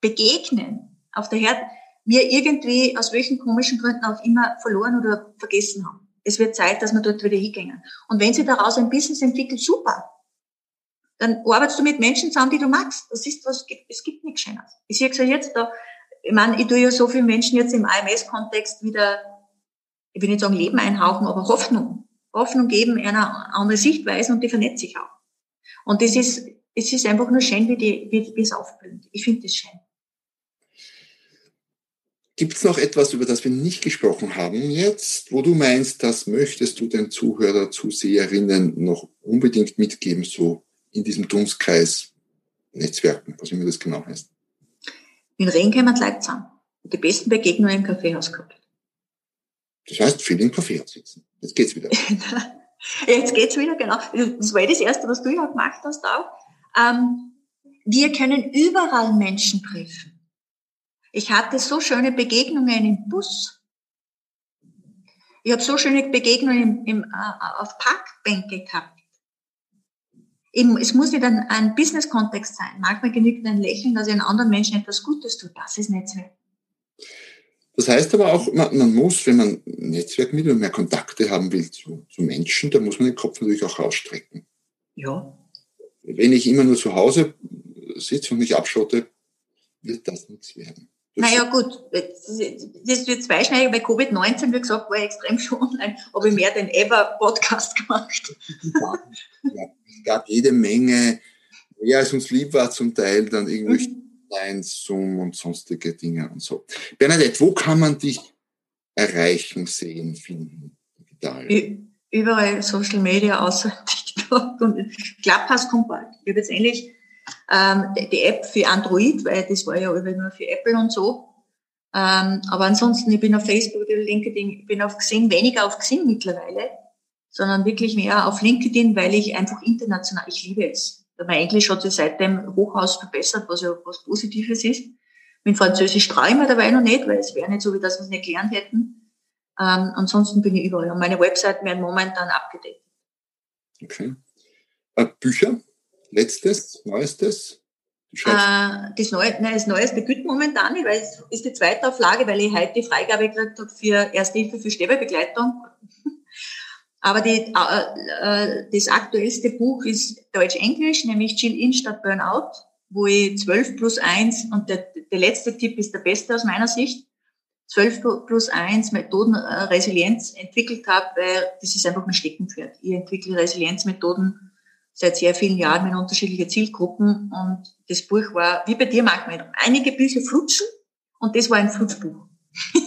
S3: Begegnen auf der Herd, wir irgendwie aus welchen komischen Gründen auch immer verloren oder vergessen haben. Es wird Zeit, dass wir dort wieder hingehen. Und wenn sich daraus ein Business entwickelt, super. Dann arbeitest du mit Menschen zusammen, die du magst. Das ist was, es gibt nichts Schönes. Ich sehe ja jetzt da, ich meine, ich tue ja so vielen Menschen jetzt im AMS-Kontext wieder, ich will nicht sagen Leben einhauchen, aber Hoffnung. Hoffnung geben, einer andere Sichtweise und die vernetzt sich auch. Und das ist, es ist einfach nur schön, wie, die, wie, wie es aufblüht. Ich finde das schön.
S2: Gibt es noch etwas, über das wir nicht gesprochen haben jetzt, wo du meinst, das möchtest du den Zuhörer, Zuseherinnen noch unbedingt mitgeben, so in diesem Dunstkreis Netzwerken, was immer das genau heißt?
S3: In kommen die Leute zusammen. Die besten Begegnungen im Kaffeehaus gehabt.
S2: Das heißt, viel im Kaffeehaus sitzen. Jetzt geht's wieder.
S3: Jetzt geht's wieder, genau. Das war das Erste, was du ja gemacht hast auch. Ähm, wir können überall Menschen treffen. Ich hatte so schöne Begegnungen im Bus. Ich habe so schöne Begegnungen im, im, äh, auf Parkbänke gehabt. Eben, es muss nicht ein, ein Business-Kontext sein. Manchmal genügt ein Lächeln, dass ich einen anderen Menschen etwas Gutes tut. Das ist Netzwerk.
S2: Das heißt aber auch, man, man muss, wenn man Netzwerk mit und mehr Kontakte haben will zu, zu Menschen, da muss man den Kopf natürlich auch rausstrecken.
S3: Ja.
S2: Wenn ich immer nur zu Hause sitze und mich abschotte, wird das nichts werden.
S3: Naja, gut, das wird zweischneidig, weil Covid-19, wie gesagt, war extrem schon online, habe ich mehr den Ever-Podcast gemacht.
S2: ja, es gab jede Menge, mehr als uns lieb war zum Teil, dann irgendwelche mhm. Online, Zoom und sonstige Dinge und so. Bernadette, wo kann man dich erreichen, sehen, finden?
S3: Digital? Überall Social Media außer TikTok und Clubhouse kommt bald. Ich habe jetzt endlich ähm, die App für Android, weil das war ja nur für Apple und so. Ähm, aber ansonsten, ich bin auf Facebook, LinkedIn, ich bin auf Xing, weniger auf Xing mittlerweile, sondern wirklich mehr auf LinkedIn, weil ich einfach international, ich liebe es. Mein Englisch hat sich seitdem Hochhaus verbessert, was ja was Positives ist. Mit Französisch traue ich mir dabei noch nicht, weil es wäre nicht so, wie das wir es nicht gelernt hätten. Ähm, ansonsten bin ich überall. Und meine Webseiten werden momentan abgedeckt.
S2: Okay. Äh, Bücher? Letztes, Neuestes?
S3: Äh, das, Neue, nein, das Neueste gilt momentan nicht, weil es ist die zweite Auflage, weil ich heute die Freigabe gekriegt habe für Erste Hilfe für Sterbebegleitung. Aber die, äh, äh, das aktuellste Buch ist Deutsch-Englisch, nämlich Chill In statt Burnout, wo ich 12 plus 1, und der, der letzte Tipp ist der beste aus meiner Sicht, 12 plus 1 Methoden äh, Resilienz entwickelt habe, weil das ist einfach mein Steckenpferd. Ich entwickle Resilienzmethoden seit sehr vielen Jahren in unterschiedliche Zielgruppen und das Buch war, wie bei dir manchmal, einige Bücher flutschen und das war ein Flutschbuch.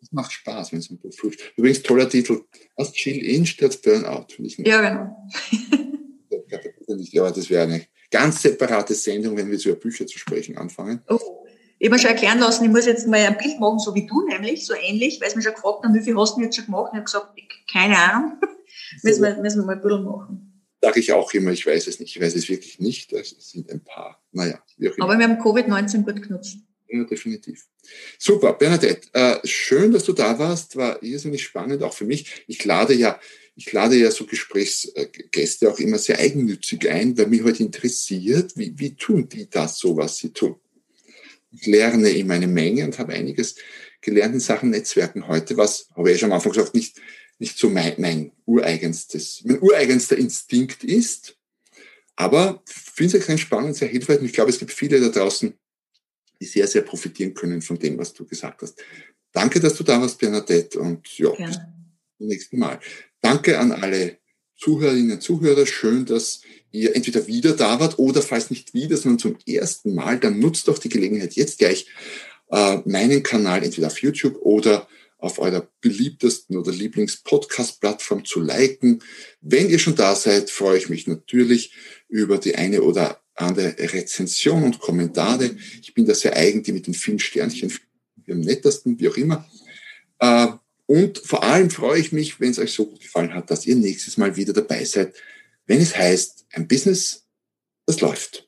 S2: Das macht Spaß, wenn es ein Buch flutscht. Übrigens toller Titel, aus Chill In statt Burnout.
S3: Ich nicht. Ja, genau.
S2: ja, das wäre eine ganz separate Sendung, wenn wir zu Bücher zu sprechen anfangen.
S3: Oh. Ich habe mir schon erklären lassen, ich muss jetzt mal ein Bild machen, so wie du nämlich, so ähnlich, weil sie mir schon gefragt haben, wie viel hast du jetzt schon gemacht? Ich habe gesagt, keine Ahnung. müssen, wir, müssen wir mal ein bisschen machen
S2: sage ich auch immer, ich weiß es nicht. Ich weiß es wirklich nicht. Es sind ein paar. Naja,
S3: wie auch immer. Aber wir haben Covid-19 gut genutzt.
S2: Ja, definitiv. Super, Bernadette, äh, schön, dass du da warst. War irrsinnig spannend, auch für mich. Ich lade ja, ich lade ja so Gesprächsgäste auch immer sehr eigennützig ein, weil mich heute interessiert, wie, wie tun die das so, was sie tun. Ich lerne immer eine Menge und habe einiges gelernt in Sachen Netzwerken heute, was, habe ich ja schon am Anfang gesagt, nicht nicht so mein, mein ureigenstes, mein ureigenster Instinkt ist. Aber finde es extrem spannend, sehr hilfreich. Und ich glaube, es gibt viele da draußen, die sehr, sehr profitieren können von dem, was du gesagt hast. Danke, dass du da warst, Bernadette. Und ja,
S3: Gerne.
S2: bis zum nächsten Mal. Danke an alle Zuhörerinnen und Zuhörer. Schön, dass ihr entweder wieder da wart oder falls nicht wieder, sondern zum ersten Mal, dann nutzt doch die Gelegenheit jetzt gleich, äh, meinen Kanal entweder auf YouTube oder auf eurer beliebtesten oder Lieblings-Podcast-Plattform zu liken. Wenn ihr schon da seid, freue ich mich natürlich über die eine oder andere Rezension und Kommentare. Ich bin da sehr eigen, die mit den vielen Sternchen am nettesten, wie auch immer. Äh, und vor allem freue ich mich, wenn es euch so gut gefallen hat, dass ihr nächstes Mal wieder dabei seid, wenn es heißt, ein Business, das läuft.